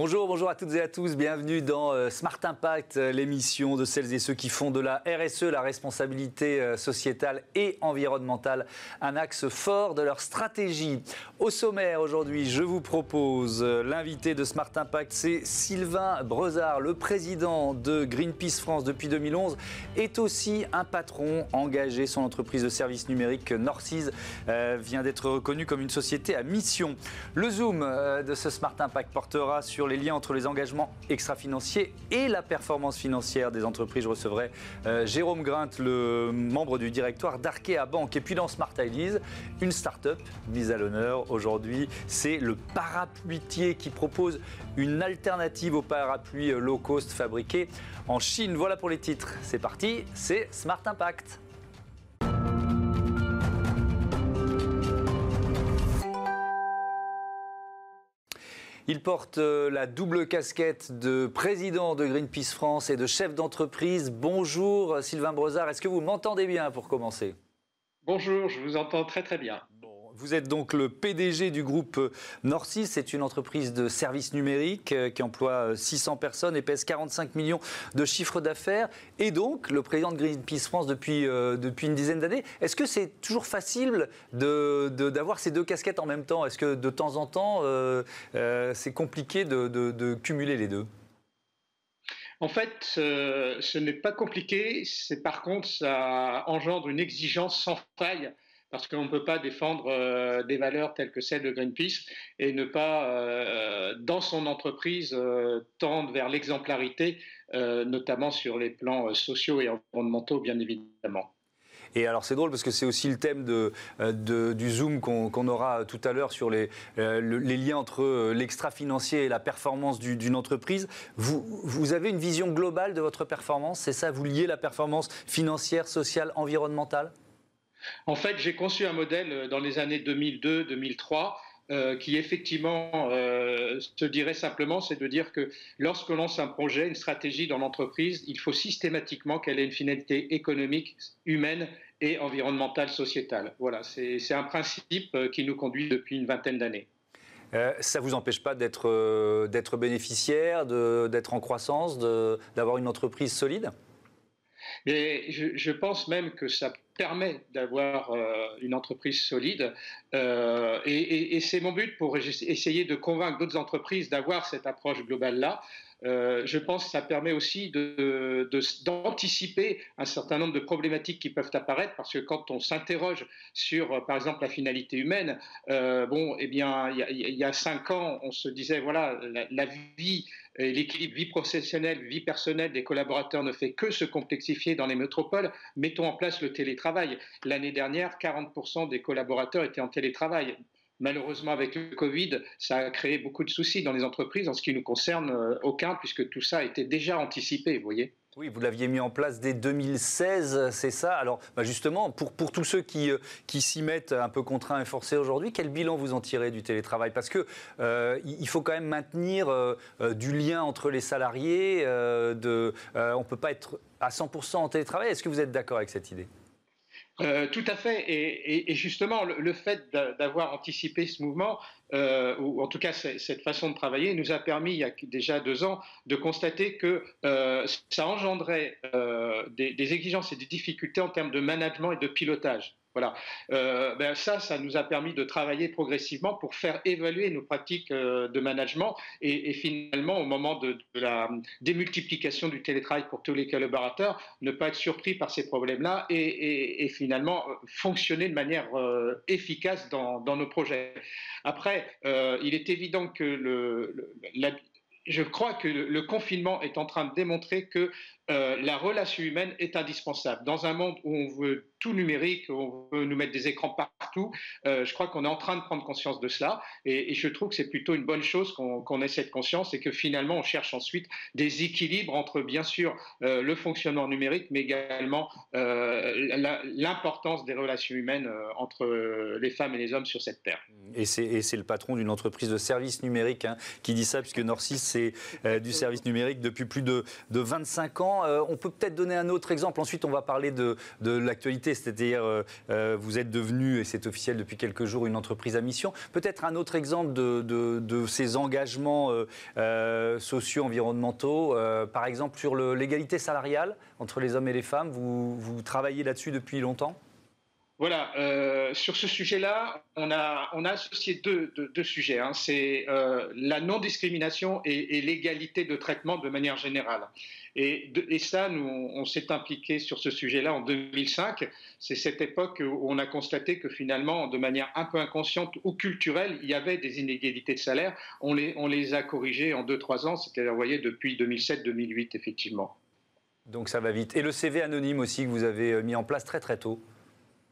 Bonjour, bonjour à toutes et à tous. Bienvenue dans euh, Smart Impact, euh, l'émission de celles et ceux qui font de la RSE, la responsabilité euh, sociétale et environnementale, un axe fort de leur stratégie. Au sommaire aujourd'hui, je vous propose l'invité de Smart Impact, c'est Sylvain Brezard, le président de Greenpeace France depuis 2011, est aussi un patron engagé. Son entreprise de services numériques Norcis vient d'être reconnue comme une société à mission. Le zoom de ce Smart Impact portera sur les liens entre les engagements extra-financiers et la performance financière des entreprises. Je recevrai euh, Jérôme Grint, le membre du directoire d'Arkea Banque. Et puis dans Smart Ideas, une start-up mise à l'honneur aujourd'hui, c'est le parapluitier qui propose une alternative au parapluie low cost fabriqué en Chine. Voilà pour les titres. C'est parti, c'est Smart Impact. Il porte euh, la double casquette de président de Greenpeace France et de chef d'entreprise. Bonjour Sylvain Brezard, est-ce que vous m'entendez bien pour commencer? Bonjour, je vous entends très très bien. Vous êtes donc le PDG du groupe Norcis. C'est une entreprise de services numériques euh, qui emploie 600 euh, personnes et pèse 45 millions de chiffre d'affaires. Et donc, le président de Greenpeace France depuis, euh, une dizaine d'années. Est-ce que c'est toujours facile d'avoir ces deux casquettes en même temps? Est-ce que de temps en temps, c'est compliqué de, de, cumuler les deux? En fait, ce n'est pas compliqué, c'est par contre, ça engendre une exigence sans faille parce qu'on ne peut pas défendre euh, des valeurs telles que celles de Greenpeace et ne pas, euh, dans son entreprise, euh, tendre vers l'exemplarité, notamment sur les plans sociaux et environnementaux, bien évidemment. Et alors c'est drôle parce que c'est aussi le thème du Zoom qu'on aura tout à l'heure sur les, les, liens entre l'extra-financier et la performance d'une entreprise. Vous, vous avez une vision globale de votre performance, c'est ça Vous liez la performance financière, sociale, environnementale? En fait, j'ai conçu un modèle euh, dans les années 2002-2003 euh, qui effectivement euh, se dirait simplement, c'est de dire que lorsque lance un projet, une stratégie dans l'entreprise, il faut systématiquement qu'elle ait une finalité économique, humaine et environnementale, sociétale. Voilà, c'est un principe qui nous conduit depuis une vingtaine d'années. ça ne vous empêche pas d'être bénéficiaire, d'être en croissance, d'avoir une entreprise solide? Je, pense même que ça permet d'avoir euh, une entreprise solide. Euh, et, c'est mon but pour essayer de convaincre d'autres entreprises d'avoir cette approche globale-là. Euh, je pense que ça permet aussi d'anticiper un certain nombre de problématiques qui peuvent apparaître, parce que quand on s'interroge sur, par exemple, la finalité humaine, bon, eh bien, il y, a cinq ans, on se disait, voilà, la vie l'équilibre vie professionnelle, vie personnelle des collaborateurs ne fait que se complexifier dans les métropoles. Mettons en place le télétravail. L'année dernière, 40% des collaborateurs étaient en télétravail. Malheureusement, avec le Covid, ça a créé beaucoup de soucis dans les entreprises. En ce qui nous concerne, euh, aucun, puisque tout ça été déjà anticipé, vous voyez. Oui, vous l'aviez mis en place dès 2016, c'est ça? Alors, bah, justement, pour, pour tous ceux qui, euh, qui s'y mettent un peu contraints et forcés aujourd'hui, quel bilan vous en tirez du télétravail? Parce que euh, il faut quand même maintenir euh, du lien entre les salariés. on ne peut pas être à 100% en télétravail. Est-ce que vous êtes d'accord avec cette idée? Tout à fait. Et, justement, le, fait d'avoir anticipé ce mouvement, euh, ou en tout cas cette façon de travailler, nous a permis, il y a déjà deux ans, de constater que euh, ça engendrait des, des, exigences et des difficultés en termes de management et de pilotage. Voilà. Euh, ben ça, ça nous a permis de travailler progressivement pour faire évaluer nos pratiques euh, de management et, finalement, au moment de, la démultiplication du télétravail pour tous les collaborateurs, ne pas être surpris par ces problèmes-là et, finalement fonctionner de manière euh, efficace dans, nos projets. Après, il est évident que le, je crois que le confinement est en train de démontrer que la relation humaine est indispensable. Dans un monde où on veut tout numérique, on veut nous mettre des écrans partout. Euh, je crois qu'on est en train de prendre conscience de cela et, je trouve que c'est plutôt une bonne chose qu'on ait cette conscience et que finalement on cherche ensuite des équilibres entre bien sûr euh, le fonctionnement numérique mais également euh, l'importance des relations humaines entre les femmes et les hommes sur cette terre. Et c'est le patron d'une entreprise de services numériques hein, qui dit ça puisque Norcis c'est du service numérique depuis plus de 25 ans. Justement, on peut peut-être donner un autre exemple? Ensuite, on va parler de, l'actualité, c'est-à-dire vous êtes devenu, et c'est officiel depuis quelques jours, une entreprise à mission. Peut-être un autre exemple de, ces engagements sociaux, environnementaux, par exemple sur l'égalité salariale entre les hommes et les femmes. vous travaillez là-dessus depuis longtemps? Voilà, euh, sur ce sujet-là, on a, associé deux, sujets. Hein. C'est euh, la non-discrimination et, l'égalité de traitement de manière générale. Et, ça, nous, on, s'est impliqué sur ce sujet-là en 2005. C'est cette époque où on a constaté que finalement, de manière un peu inconsciente ou culturelle, il y avait des inégalités de salaire. On les, on les a corrigées en deux, trois ans, c'est-à-dire, vous voyez, depuis 2007-2008, effectivement. Donc ça va vite. Et le CV anonyme aussi que vous avez euh, mis en place très très tôt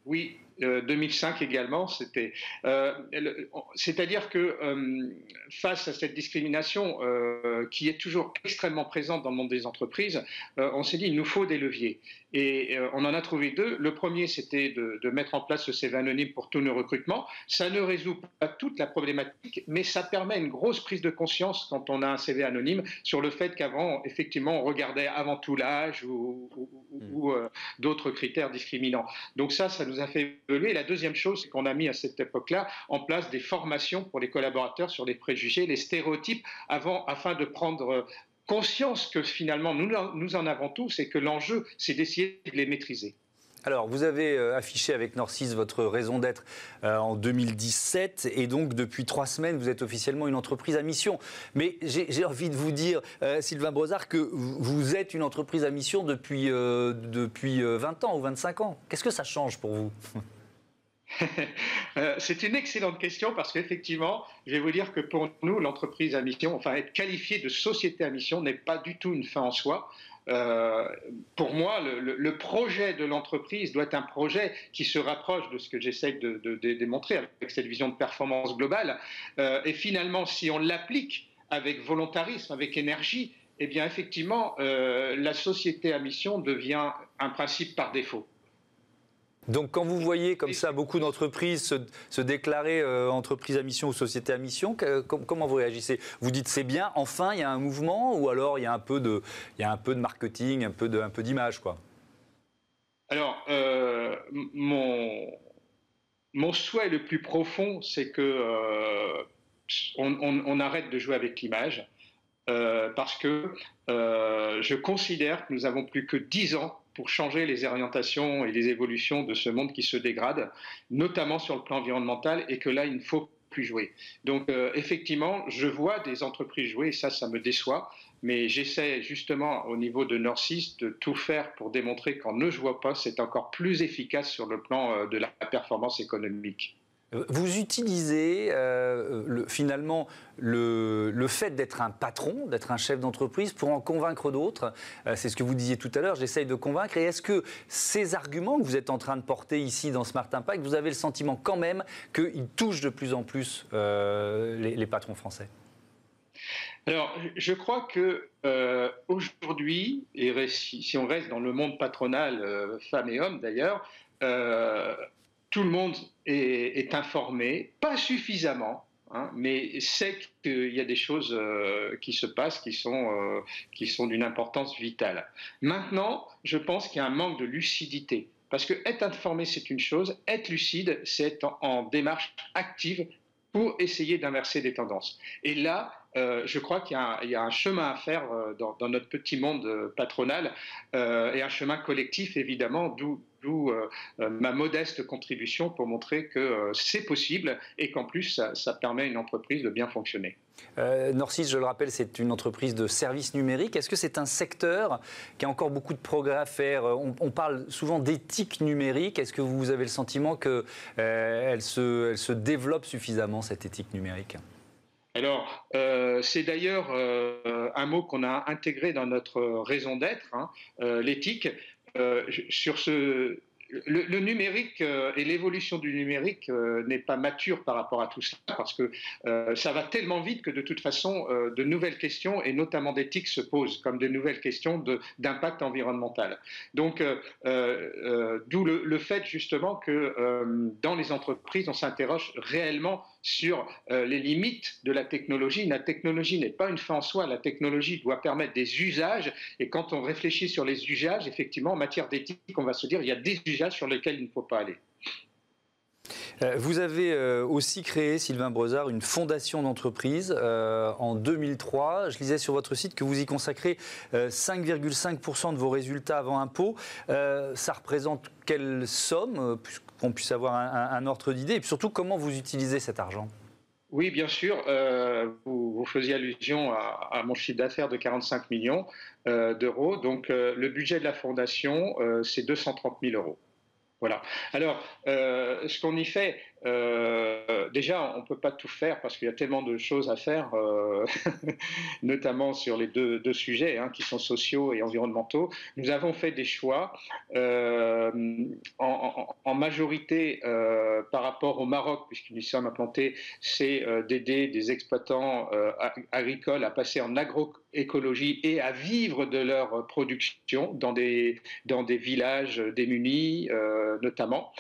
oui, 2005 euh, également, c'était. Euh, c'est-à-dire que euh, face à cette discrimination qui est toujours extrêmement présente dans le monde des entreprises, on s'est dit il nous faut des leviers. Et on en a trouvé deux. Le premier, c'était de, de, mettre en place ce CV anonyme pour tous nos recrutements. Ça ne résout pas toute la problématique, mais ça permet une grosse prise de conscience quand on a un CV anonyme sur le fait qu'avant, effectivement, on regardait avant tout l'âge ou, ou, hmm. d'autres critères discriminants. Donc ça, ça nous a fait et la deuxième chose, c'est qu'on a mis à cette époque-là en place des formations pour les collaborateurs sur les préjugés, les stéréotypes, avant, afin de prendre conscience que finalement nous, en avons tous et que l'enjeu, c'est d'essayer de les maîtriser. Alors, vous avez euh, affiché avec Norcis votre raison d'être euh, en 2017 et donc depuis trois semaines, vous êtes officiellement une entreprise à mission. Mais j'ai envie de vous dire, euh, Sylvain Brozard, que vous êtes une entreprise à mission depuis, depuis 20 ans ou 25 ans. Qu'est-ce que ça change pour vous? C'est une excellente question parce qu'effectivement, je vais vous dire que pour nous, l'entreprise à mission, enfin être qualifié de société à mission n'est pas du tout une fin en soi. Euh, pour moi, le, projet de l'entreprise doit être un projet qui se rapproche de ce que j'essaie de, démontrer avec cette vision de performance globale. Euh, et finalement, si on l'applique avec volontarisme, avec énergie, eh bien, effectivement, euh, la société à mission devient un principe par défaut. Donc quand vous voyez comme ça beaucoup d'entreprises se, déclarer euh, entreprise à mission ou société à mission, comment vous réagissez? Vous dites c'est bien, enfin il y a un mouvement ou alors il y a un peu de, il y a un peu de marketing, un peu, de, un peu d'image quoi? Alors euh, mon, mon souhait le plus profond c'est que euh, on, arrête de jouer avec l'image parce que je considère que nous avons plus que 10 ans pour changer les orientations et les évolutions de ce monde qui se dégrade, notamment sur le plan environnemental, et que là, il ne faut plus jouer. Donc euh, effectivement, je vois des entreprises jouer, et ça, ça me déçoit, mais j'essaie justement au niveau de Norcis de tout faire pour démontrer qu'en ne jouant pas, c'est encore plus efficace sur le plan euh, de la performance économique. Vous utilisez euh, finalement le, fait d'être un patron, d'être un chef d'entreprise pour en convaincre d'autres. Euh, c'est ce que vous disiez tout à l'heure, j'essaye de convaincre. Et est-ce que ces arguments que vous êtes en train de porter ici dans Smart Impact, vous avez le sentiment quand même qu'ils touchent de plus en plus euh, les, patrons français? Alors, je crois que aujourd'hui, et si, on reste dans le monde patronal, femmes et hommes d'ailleurs, tout le monde est, informé, pas suffisamment, hein, mais sait qu'il y a des choses euh, qui se passent qui sont, euh, sont d'une importance vitale. Maintenant, je pense qu'il y a un manque de lucidité. Parce que être informé, c'est une chose, être lucide, c'est être en, démarche active pour essayer d'inverser des tendances. Et là, euh, je crois qu'il y, a un chemin à faire dans, notre petit monde patronal et un chemin collectif, évidemment, d'où euh, euh, ma modeste contribution pour montrer que euh, c'est possible et qu'en plus, ça, permet à une entreprise de bien fonctionner. Norcis, je le rappelle, c'est une entreprise de services numériques. Est-ce que c'est un secteur qui a encore beaucoup de progrès à faire? On, parle souvent d'éthique numérique. Est-ce que vous avez le sentiment qu'elle elle se, elle se développe suffisamment, cette éthique numérique? Alors, c'est d'ailleurs un mot qu'on a intégré dans notre raison d'être, hein, l'éthique. Euh, sur ce, le, numérique euh, et l'évolution du numérique euh, n'est pas mature par rapport à tout ça parce que ça va tellement vite que de toute façon de nouvelles questions et notamment d'éthique se posent comme de nouvelles questions d'impact environnemental. Donc d'où le, le, fait justement que dans les entreprises on s'interroge réellement sur les limites de la technologie. La technologie n'est pas une fin en soi, la technologie doit permettre des usages, et quand on réfléchit sur les usages, effectivement, en matière d'éthique, on va se dire il y a des usages sur lesquels il ne faut pas aller. Euh, vous avez euh, aussi créé, Sylvain Brezard, une fondation d'entreprise euh, en 2003. Je lisais sur votre site que vous y consacrez 5,5% de vos résultats avant impôt. ça représente quelle somme, qu'on puisse avoir un, ordre d'idée, et surtout comment vous utilisez cet argent? Oui, bien sûr. vous, faisiez allusion à mon chiffre d'affaires de 45 millions d'euros. Donc, le budget de la fondation, c'est 230 000 euros. Voilà. Alors, euh, ce qu'on y fait, euh, déjà, on ne peut pas tout faire parce qu'il y a tellement de choses à faire, euh, notamment sur les deux, sujets hein, qui sont sociaux et environnementaux. Nous avons fait des choix euh, en, majorité par rapport au Maroc, puisque nous sommes implantés, c'est d'aider des exploitants agricoles à passer en agroécologie et à vivre de leur production dans des villages démunis, notamment.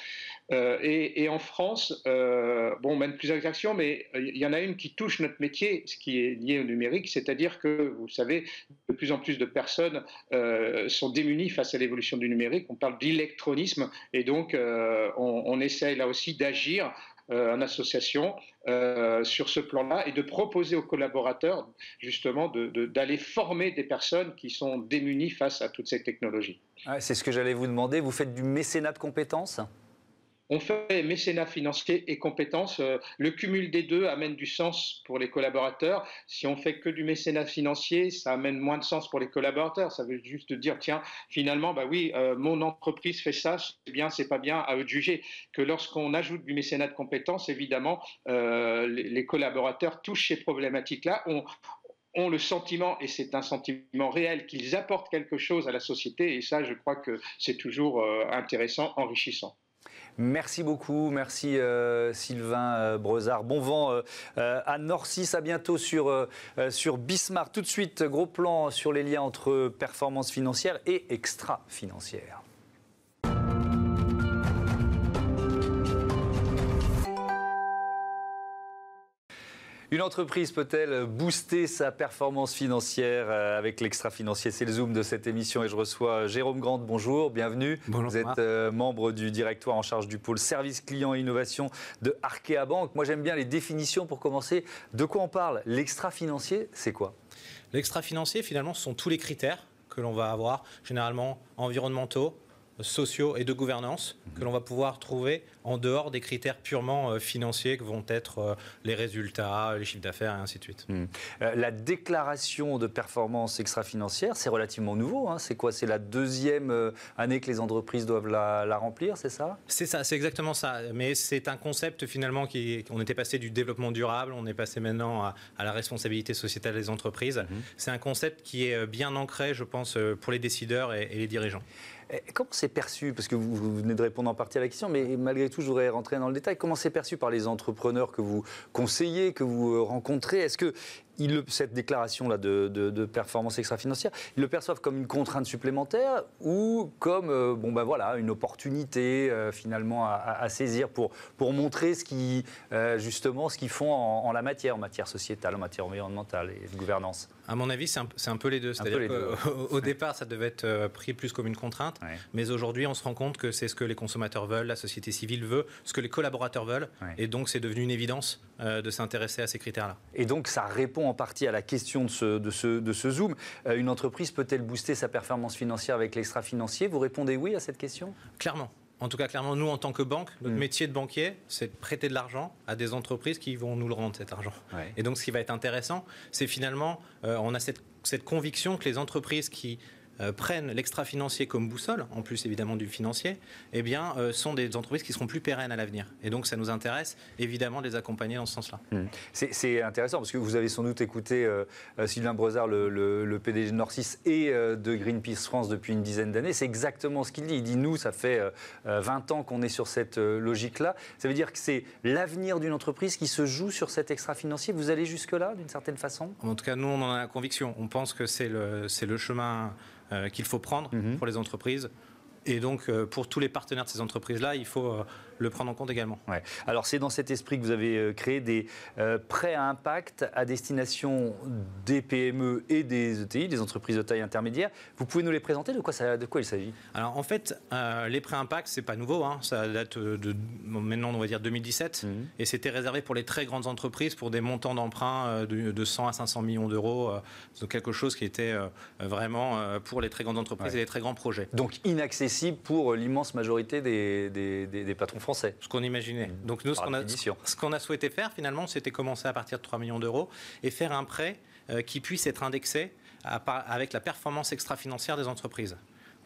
Euh, et, en France, euh, bon, on mène plusieurs actions, mais il y en a une qui touche notre métier, ce qui est lié au numérique, c'est-à-dire que, vous savez, de plus en plus de personnes euh, sont démunies face à l'évolution du numérique. On parle d'électronisme, et donc on, on, essaye là aussi d'agir en association sur ce plan-là et de proposer aux collaborateurs justement d'aller former des personnes qui sont démunies face à toutes ces technologies. C'est ce que j'allais vous demander. Vous faites du mécénat de compétences? On fait mécénat financier et compétences. Euh, le cumul des deux amène du sens pour les collaborateurs. Si on fait que du mécénat financier, ça amène moins de sens pour les collaborateurs. Ça veut juste dire, tiens, finalement, bah oui, euh, mon entreprise fait ça, c'est bien, c'est pas bien, à eux de juger. Que lorsqu'on ajoute du mécénat de compétences, évidemment, euh, les, collaborateurs touchent ces problématiques-là, ont, ont le sentiment, et c'est un sentiment réel, qu'ils apportent quelque chose à la société. Et ça, je crois que c'est toujours intéressant, enrichissant. Merci beaucoup, merci euh, Sylvain euh, Brezard. Bon vent euh, à Norcis, à bientôt sur, sur Bismarck. Tout de suite, gros plan sur les liens entre performance financière et extra-financière. Une entreprise peut-elle booster sa performance financière euh, avec l'extra-financier? C'est le zoom de cette émission et je reçois Jérôme Grande. Bonjour, bienvenue. Bonjour. Vous êtes euh, membre du directoire en charge du pôle service client et innovation de Arkea Bank. Moi j'aime bien les définitions pour commencer. De quoi on parle? L'extra-financier, c'est quoi? L'extra-financier, finalement, ce sont tous les critères que l'on va avoir, généralement environnementaux, sociaux et de gouvernance que l'on va pouvoir trouver en dehors des critères purement euh, financiers que vont être euh, les résultats, les chiffres d'affaires et ainsi de suite. Hmm. Euh, la déclaration de performance extra-financière, c'est relativement nouveau. Hein. c'est quoi? C'est la deuxième année que les entreprises doivent la, remplir, c'est ça? C'est ça, c'est exactement ça. Mais c'est un concept finalement qui, on était passé du développement durable, on est passé maintenant à, la responsabilité sociétale des entreprises. Hmm. C'est un concept qui est bien ancré, je pense, pour les décideurs et les dirigeants. Eh, comment c'est perçu? Parce que vous, venez de répondre en partie à la question, mais malgré tout, je voudrais rentrer dans le détail. Comment c'est perçu par les entrepreneurs que vous conseillez, que vous euh, rencontrez? Est-ce que cette déclaration-là de, performance extra-financière, ils le perçoivent comme une contrainte supplémentaire ou comme euh, bon ben voilà, une opportunité euh, finalement à, saisir pour, pour montrer ce qui, justement ce qu'ils font en, la matière, en matière sociétale, en matière environnementale et de gouvernance À mon avis, c'est un, peu les deux. C'est-à-dire qu'au départ, ça devait être pris plus comme une contrainte. Mais aujourd'hui, on se rend compte que c'est ce que les consommateurs veulent, la société civile veut, ce que les collaborateurs veulent. Et donc, c'est devenu une évidence euh, de s'intéresser à ces critères-là. Et donc, ça répond en partie à la question de ce, de ce, de ce Zoom. Euh, une entreprise peut-elle booster sa performance financière avec l'extra-financier? Vous répondez oui à cette question? Clairement. En tout cas, clairement, nous, en tant que banque, notre mm. métier de banquier, c'est de prêter de l'argent à des entreprises qui vont nous le rendre, cet argent. Et donc, ce qui va être intéressant, c'est finalement, euh, on a cette, cette, conviction que les entreprises qui euh, prennent l'extra-financier comme boussole, en plus évidemment du financier, eh bien, euh, sont des entreprises qui seront plus pérennes à l'avenir. Et donc, ça nous intéresse évidemment de les accompagner dans ce sens-là. Mmh. C'est intéressant parce que vous avez sans doute écouté euh, Sylvain Brezard, le, PDG de Norcis et de Greenpeace France depuis une dizaine d'années. C'est exactement ce qu'il dit. Il dit nous, ça fait 20 ans qu'on est sur cette logique-là. Ça veut dire que c'est l'avenir d'une entreprise qui se joue sur cet extra-financier. Vous allez jusque-là, d'une certaine façon? En tout cas, nous, on en a la conviction. On pense que c'est le, le chemin qu'il faut prendre mhm. pour les entreprises Et donc, pour tous les partenaires de ces entreprises-là, il faut le prendre en compte également. Ouais. Alors c'est dans cet esprit que vous avez euh, créé des euh, prêts à impact à destination des PME et des ETI, des entreprises de taille intermédiaire. Vous pouvez nous les présenter? De quoi, ça, de quoi il s'agit? Alors en fait, euh, les prêts à impact, c'est pas nouveau. Hein. Ça date de maintenant, on va dire 2017. Mmh. Et c'était réservé pour les très grandes entreprises pour des montants d'emprunt de, 100 à 500 millions d'euros. donc quelque chose qui était vraiment pour les très grandes entreprises et les très grands projets. Donc inaccessible pour l'immense majorité des, des, des patrons français. Ce qu'on imaginait. Mmh. Donc nous, ce qu'on, a, ce qu'on a souhaité faire finalement, c'était commencer à partir de 3 millions d'euros et faire un prêt euh, qui puisse être indexé avec la performance extra-financière des entreprises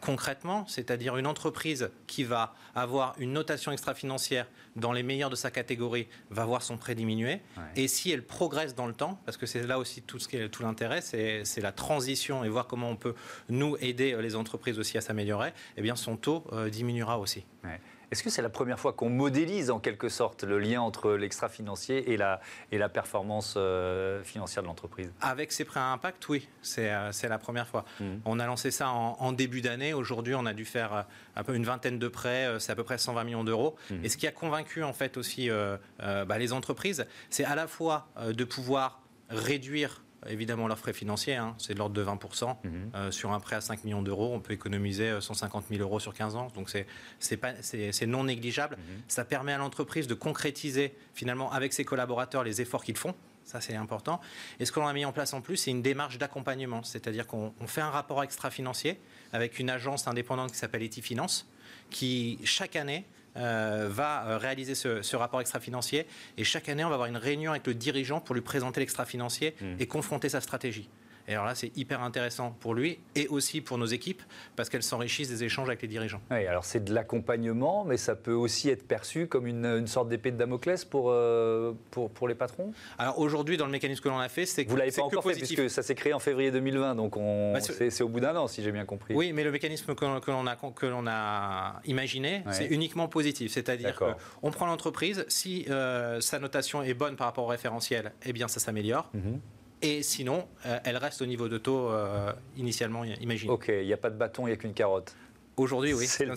concrètement, c'est-à-dire une entreprise qui va avoir une notation extra-financière dans les meilleurs de sa catégorie va voir son prêt diminuer. Et si elle progresse dans le temps, parce que c'est là aussi tout, ce qui est, tout l'intérêt, c'est, la transition et voir comment on peut nous aider les entreprises aussi à s'améliorer, eh bien son taux euh, diminuera aussi. Est-ce que c'est la première fois qu'on modélise en quelque sorte le lien entre l'extra-financier et la, et la performance euh, financière de l'entreprise? Avec ces prêts à impact, oui, c'est euh, la première fois. Mmh. On a lancé ça en, début d'année. Aujourd'hui, on a dû faire euh, un peu une vingtaine de prêts, c'est à peu près 120 millions d'euros. Mmh. Et ce qui a convaincu en fait aussi bah, les entreprises, c'est à la fois de pouvoir réduire évidemment leurs frais financiers, hein, c'est de l'ordre de 20%. Mhm. Euh, sur un prêt à 5 millions d'euros, on peut économiser 150 euh, 000 euros sur 15 ans. Donc c'est non négligeable. Mhm. Ça permet à l'entreprise de concrétiser finalement avec ses collaborateurs les efforts qu'ils font. Ça, c'est important. Et ce que l'on a mis en place en plus, c'est une démarche d'accompagnement. C'est-à-dire qu'on fait un rapport extra-financier avec une agence indépendante qui s'appelle Etifinance, qui, chaque année, euh, va euh, réaliser ce, rapport extra-financier. Et chaque année, on va avoir une réunion avec le dirigeant pour lui présenter l'extra-financier mmh. et confronter sa stratégie. Et alors là, c'est hyper intéressant pour lui et aussi pour nos équipes parce qu'elles s'enrichissent des échanges avec les dirigeants. Oui, alors c'est de l'accompagnement, mais ça peut aussi être perçu comme une, sorte d'épée de Damoclès pour, euh, pour, pour, les patrons? Alors aujourd'hui, dans le mécanisme que l'on a fait, c'est que. Vous l'avez pas encore fait puisque ça s'est créé en février 2020, donc bah, c'est au bout d'un an, si j'ai bien compris. Oui, mais le mécanisme que, l'on a, que l'on a imaginé, c'est uniquement positif. C'est-à-dire qu'on prend l'entreprise, si euh, sa notation est bonne par rapport au référentiel, eh bien ça s'améliore. Mhm. Et sinon, euh, elle reste au niveau de taux euh, initialement imaginé. Ok, il n'y a pas de bâton, il n'y a qu'une carotte. Aujourd'hui, oui. C'est le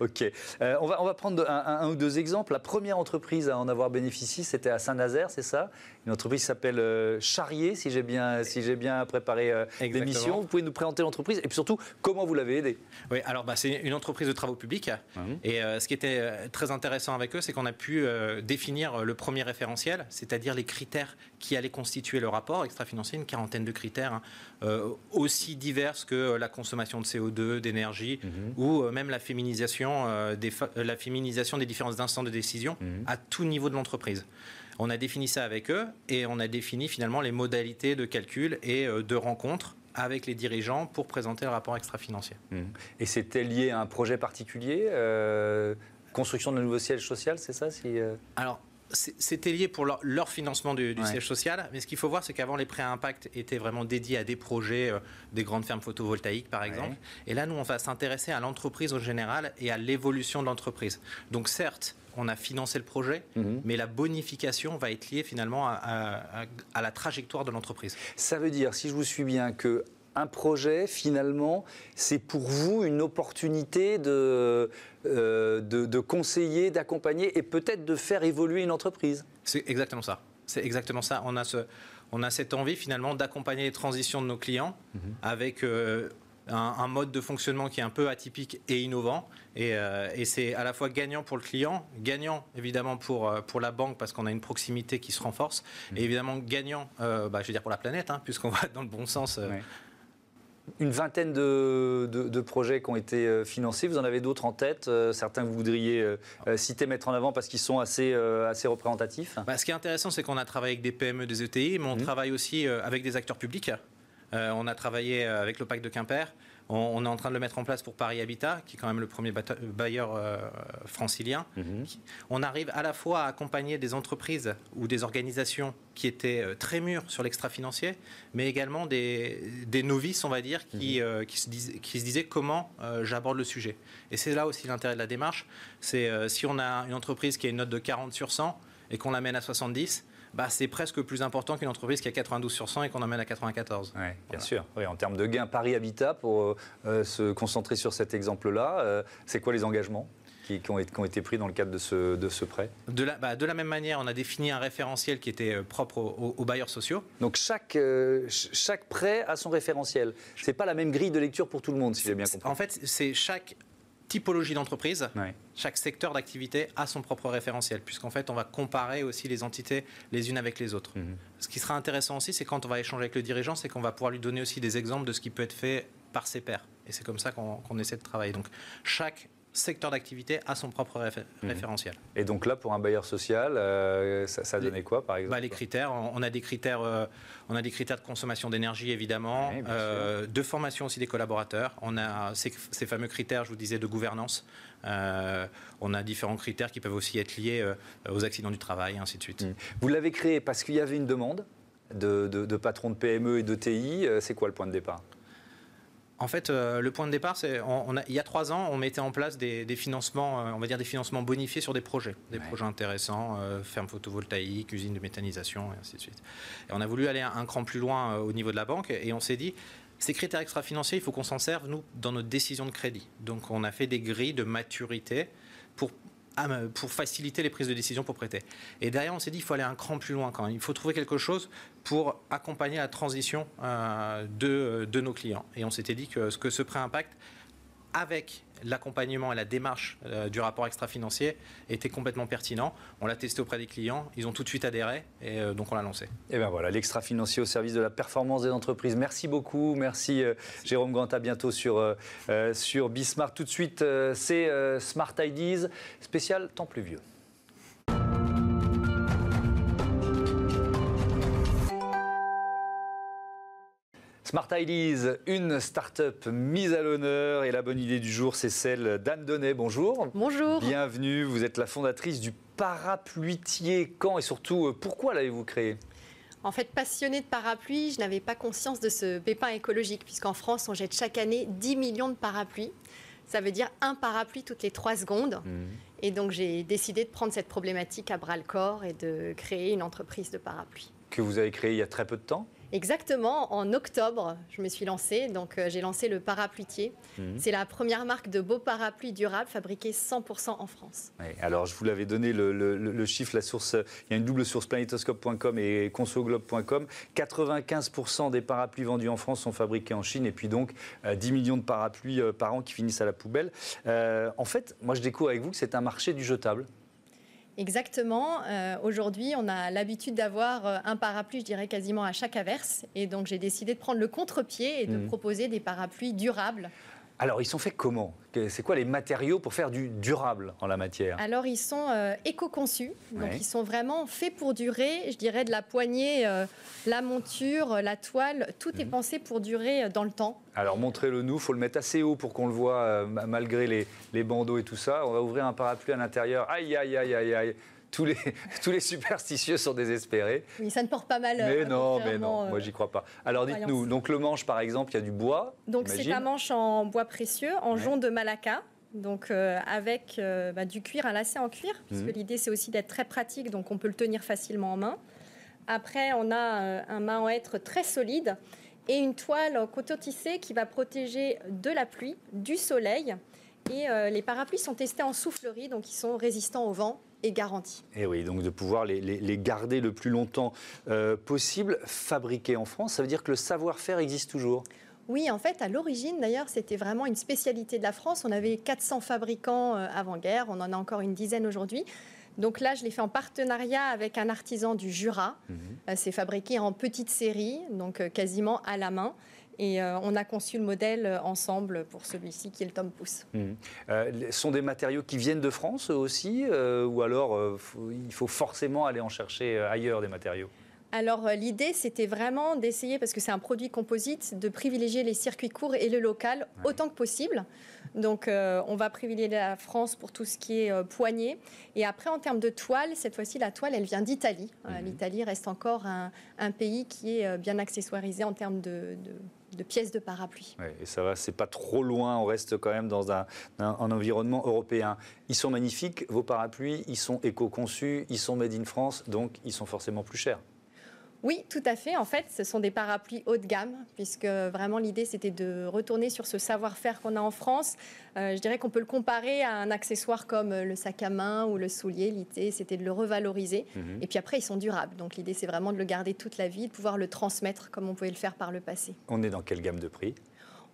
Ok. Euh, on, va, on va prendre un, ou deux exemples. La première entreprise à en avoir bénéficié, c'était à Saint-Nazaire, c'est ça? Une entreprise qui s'appelle euh, Charrier, si j'ai bien, si j'ai bien préparé euh, l'émission. Vous pouvez nous présenter l'entreprise et puis surtout, comment vous l'avez aidée Oui, alors bah, c'est une entreprise de travaux publics. Mhm. Et ce qui était très intéressant avec eux, c'est qu'on a pu définir le premier référentiel, c'est-à-dire les critères qui allaient constituer le rapport extra-financier, une quarantaine de critères, hein, aussi divers que la consommation de CO2, d'énergie. Mhm ou euh, même la féminisation, euh, des, euh, la féminisation des différents instants de décision mhm. à tout niveau de l'entreprise. On a défini ça avec eux et on a défini finalement les modalités de calcul et de rencontre avec les dirigeants pour présenter le rapport extra-financier. Mhm. Et c'était lié à un projet particulier Construction d'un nouveau siège social, c'est ça si, Alors, c'était lié pour leur, financement du, siège social, mais ce qu'il faut voir, c'est qu'avant, les prêts à impact étaient vraiment dédiés à des projets, euh, des grandes fermes photovoltaïques, par exemple. Et là, nous, on va s'intéresser à l'entreprise au général et à l'évolution de l'entreprise. Donc, certes, on a financé le projet, mhm. mais la bonification va être liée finalement à, à la trajectoire de l'entreprise. Ça veut dire, si je vous suis bien, que un projet, finalement, c'est pour vous une opportunité de, euh, de, conseiller, d'accompagner et peut-être de faire évoluer une entreprise. C'est exactement ça. C'est exactement ça. On a, ce, on a cette envie finalement d'accompagner les transitions de nos clients mhm. avec euh, un, mode de fonctionnement qui est un peu atypique et innovant. Euh, et, c'est à la fois gagnant pour le client, gagnant évidemment pour, pour la banque parce qu'on a une proximité qui se renforce, mhm. et évidemment gagnant, bah, je veux dire pour la planète, hein, puisqu'on va dans le bon sens une vingtaine de, projets qui ont été euh, financés. Vous en avez d'autres en tête euh, Certains que vous voudriez euh, citer, mettre en avant parce qu'ils sont assez, assez représentatifs? Bah, Ce qui est intéressant, c'est qu'on a travaillé avec des PME, des ETI, mais on mmh. travaille aussi avec des acteurs publics. on a travaillé avec le de Quimper. On, est en train de le mettre en place pour Paris Habitat, qui est quand même le premier bailleur euh, francilien. Mhm. On arrive à la fois à accompagner des entreprises ou des organisations qui étaient euh, très mûres sur l'extra-financier, mais également des, novices, on va dire, qui, mhm. euh, qui, se, disaient comment j'aborde le sujet. Et c'est là aussi l'intérêt de la démarche. C'est si on a une entreprise qui a une note de 40 sur 100 et qu'on l'amène à 70, bah, c'est presque plus important qu'une entreprise qui a 92 sur 100 et qu'on emmène à 94. Oui, bien sûr. Oui, en termes de gains, Paris Habitat, pour euh, se concentrer sur cet exemple-là, euh, c'est quoi les engagements qui, ont, été pris dans le cadre de ce, de ce prêt? De la, bah, de la, même manière, on a défini un référentiel qui était euh, propre aux, bailleurs sociaux. Donc chaque, chaque prêt a son référentiel. Ce n'est pas la même grille de lecture pour tout le monde, si j'ai bien compris. En fait, c'est chaque typologie d'entreprise, chaque secteur d'activité a son propre référentiel, puisqu'en fait, on va comparer aussi les entités les unes avec les autres. Mhm. Ce qui sera intéressant aussi, c'est quand on va échanger avec le dirigeant, c'est qu'on va pouvoir lui donner aussi des exemples de ce qui peut être fait par ses pairs. Et c'est comme ça qu'on essaie de travailler. Donc, chaque secteur d'activité a son propre mhm. référentiel. Et donc là, pour un bailleur social, euh, ça, donné quoi, par exemple bah, Les critères, on a des critères, euh, on a des critères de consommation d'énergie, évidemment, euh, de formation aussi des collaborateurs. On a ces, fameux critères, je vous disais, de gouvernance. on a différents critères qui peuvent aussi être liés aux accidents du travail, et ainsi de suite. Mhm. Vous l'avez créé parce qu'il y avait une demande de, de patrons de PME et de TI. C'est quoi le point de départ? En fait, euh, le point de départ, c'est il y a trois ans, on mettait en place des, financements, euh, on va dire des financements bonifiés sur des projets, des projets intéressants, euh, ferme photovoltaïque, usine de méthanisation, et ainsi de suite. Et on a voulu aller un, cran plus loin au niveau de la banque, et on s'est dit, ces critères extra-financiers, il faut qu'on s'en serve, nous, dans notre décision de crédit. Donc, on a fait des grilles de maturité pour pour faciliter les prises de décision pour prêter. Et derrière, on s'est dit il faut aller un cran plus loin quand. Il faut trouver quelque chose pour accompagner la transition euh, de, de, nos clients. Et on s'était dit que, que ce prêt impact, avec l'accompagnement et la démarche euh, du rapport extra-financier était complètement pertinent. On l'a testé auprès des clients, ils ont tout de suite adhéré et euh, donc on l'a lancé. Et bien voilà, l'extra-financier au service de la performance des entreprises. Merci beaucoup, merci, euh, Jérôme Grant, bientôt sur, sur Bismarck. Tout de suite, c'est Smart Ideas, spécial temps pluvieux. Smart Ideas, une start-up mise à l'honneur et la bonne idée du jour, c'est celle d'Anne Donnet. Bonjour. Bonjour. Bienvenue, vous êtes la fondatrice du parapluitier. Quand et surtout, euh, pourquoi l'avez-vous créé? En fait, passionnée de parapluie, je n'avais pas conscience de ce pépin écologique, puisqu'en France, on jette chaque année 10 millions de parapluies. Ça veut dire un parapluie toutes les 3 secondes. Mmh. Et donc, j'ai décidé de prendre cette problématique à bras le corps et de créer une entreprise de parapluies. Que vous avez créée il y a très peu de temps? Exactement, en octobre, je me suis lancée. Donc, euh, j'ai lancé le Parapluitier. Mhm. C'est la première marque de beaux parapluies durables fabriqués 100% en France. alors, je vous l'avais donné le, chiffre, la source. Il y a une double source, planetoscope.com et consoglobe.com. 95% des parapluies vendus en France sont fabriqués en Chine. Et puis donc, 10 euh, millions de parapluies euh, par an qui finissent à la poubelle. en fait, moi, je découvre avec vous que c'est un marché du jetable. Exactement. Euh, aujourd'hui, on a l'habitude d'avoir euh, un parapluie, je dirais quasiment à chaque averse. Et donc, j'ai décidé de prendre le contre-pied et de mmh. proposer des parapluies durables alors, ils sont faits comment? C'est quoi les matériaux pour faire du durable en la matière? Alors, ils sont euh, éco-conçus. Donc, ils sont vraiment faits pour durer. Je dirais de la poignée, euh, la monture, la toile. Tout est mhm. pensé pour durer euh, dans le temps. Alors, montrez-le nous. Il faut le mettre assez haut pour qu'on le voit, malgré les, les bandeaux et tout ça. On va ouvrir un parapluie à l'intérieur. Aïe, aïe, aïe, aïe, aïe tous les, tous les superstitieux sont désespérés. Oui, ça ne porte pas mal. Mais euh, non, mais non, moi j'y crois pas. Alors dites-nous, donc le manche par exemple, il y a du bois. Donc c'est un manche en bois précieux, en jonc de Malacca. Donc euh, avec euh, bah, du cuir, un lacet en cuir, puisque mhm. l'idée c'est aussi d'être très pratique, donc on peut le tenir facilement en main. Après, on a un main en hêtre très solide et une toile en coton tissé qui va protéger de la pluie, du soleil. Et les parapluies sont testés en soufflerie, donc ils sont résistants au vent est garantie. Et oui, donc de pouvoir les, garder le plus longtemps euh, possible, fabriqués en France, ça veut dire que le savoir-faire existe toujours oui, en fait, à l'origine, d'ailleurs, c'était vraiment une spécialité de la France. On avait 400 fabricants euh, avant-guerre, on en a encore une dizaine aujourd'hui. Donc là, je l'ai fait en partenariat avec un artisan du Jura. Mhm. Euh, c'est fabriqué en petite série, donc quasiment à la main. Et euh, on a conçu le modèle euh, ensemble pour celui-ci qui est le Tom Pouce. Mmh. Euh, sont des matériaux qui viennent de France aussi Ou alors il faut forcément aller en chercher ailleurs des matériaux? Alors l'idée, c'était vraiment d'essayer, parce que c'est un produit composite, de privilégier les circuits courts et le local autant que possible. Donc on va privilégier la France pour tout ce qui est poignée. Et après, en termes de toile, cette fois-ci, la toile, elle vient d'Italie. Mmh. L'Italie reste encore un, pays qui est bien accessoirisé en termes de pièces de parapluie. et ça va, c'est pas trop loin, on reste quand même dans un, environnement européen. Ils sont magnifiques, vos parapluies, ils sont éco-conçus, ils sont made in France, donc ils sont forcément plus chers. Oui, tout à fait. En fait, ce sont des parapluies haut de gamme, puisque vraiment l'idée, c'était de retourner sur ce savoir-faire qu'on a en France. Euh, je dirais qu'on peut le comparer à un accessoire comme le sac à main ou le soulier. L'idée, c'était de le revaloriser. Mhm. Et puis après, ils sont durables. Donc l'idée, c'est vraiment de le garder toute la vie, de pouvoir le transmettre comme on pouvait le faire par le passé. On est dans quelle gamme de prix?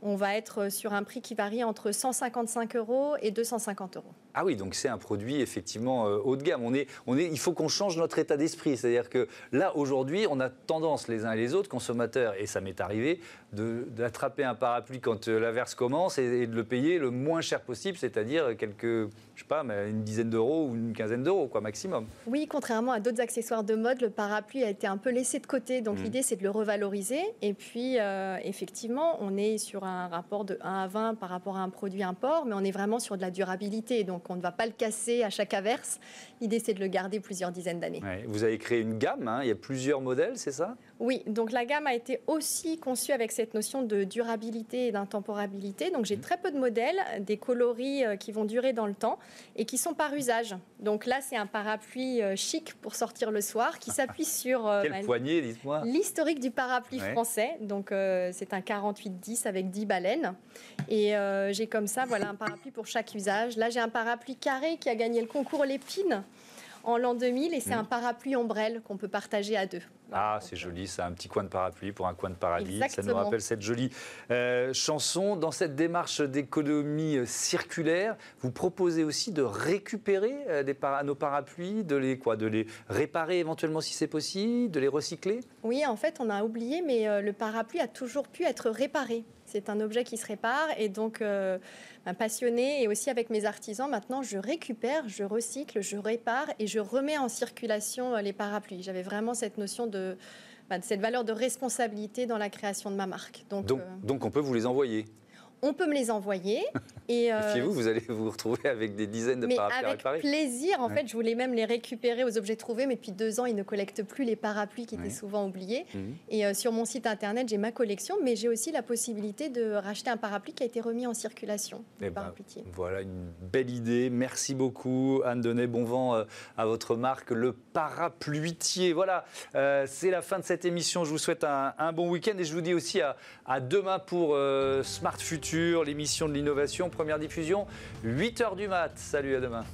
On va être sur un prix qui varie entre 155 euros et 250 euros. Ah oui, donc c'est un produit effectivement euh, haut de gamme. On est, on est, il faut qu'on change notre état d'esprit. C'est-à-dire que là, aujourd'hui, on a tendance les uns et les autres, consommateurs, et ça m'est arrivé, d'attraper un parapluie quand euh, l'averse commence et, de le payer le moins cher possible, c'est-à-dire quelques, je sais pas, mais une dizaine d'euros ou une quinzaine d'euros, quoi, maximum. Oui, contrairement à d'autres accessoires de mode, le parapluie a été un peu laissé de côté. Donc mmh. l'idée, c'est de le revaloriser. Et puis, euh, effectivement, on est sur un rapport de 1 à 20 par rapport à un produit import, mais on est vraiment sur de la durabilité. Donc on ne va pas le casser à chaque averse. L'idée, c'est de le garder plusieurs dizaines d'années. Vous avez créé une gamme, hein. il y a plusieurs modèles, c'est ça? Oui, donc la gamme a été aussi conçue avec cette notion de durabilité et d'intemporabilité. Donc j'ai mmh. très peu de modèles, des coloris euh, qui vont durer dans le temps et qui sont par usage. Donc là, c'est un parapluie euh, chic pour sortir le soir qui s'appuie sur euh, bah, dites-moi l'historique du parapluie français. Donc c'est un 48-10 avec 10 baleines. Et j'ai comme ça voilà, un parapluie pour chaque usage. Là, j'ai un parapluie carré qui a gagné le concours Lépine en l'an 2000 et c'est mmh. un parapluie ombrelle qu'on peut partager à deux. Ah, c'est joli, ça, un petit coin de parapluie pour un coin de paradis. Ça nous rappelle cette jolie euh, chanson. Dans cette démarche d'économie euh, circulaire, vous proposez aussi de récupérer euh, des nos parapluies, de les, quoi, de les réparer éventuellement si c'est possible, de les recycler? Oui, en fait, on a oublié, mais le parapluie a toujours pu être réparé. C'est un objet qui se répare et donc euh, un passionné et aussi avec mes artisans, maintenant je récupère, je recycle, je répare et je remets en circulation euh, les parapluies. J'avais vraiment cette notion de, bah, cette valeur de responsabilité dans la création de ma marque. Donc, euh, donc on peut vous les envoyer on peut me les envoyer. Et euh, vous, vous allez vous retrouver avec des dizaines de mais avec plaisir. En fait, je voulais même les récupérer aux objets trouvés, mais depuis deux ans, ils ne collectent plus les parapluies qui étaient souvent oubliés. Mhm. Et euh, sur mon site internet, j'ai ma collection, mais j'ai aussi la possibilité de racheter un parapluie qui a été remis en circulation. Eh ben, voilà une belle idée. Merci beaucoup, Anne Denet. Bon vent euh, à votre marque, le parapluitier. Voilà, euh, c'est la fin de cette émission. Je vous souhaite un, bon week-end et je vous dis aussi à, à demain pour Smart Future l'émission de l'innovation, première diffusion, 8h du mat. Salut, à demain.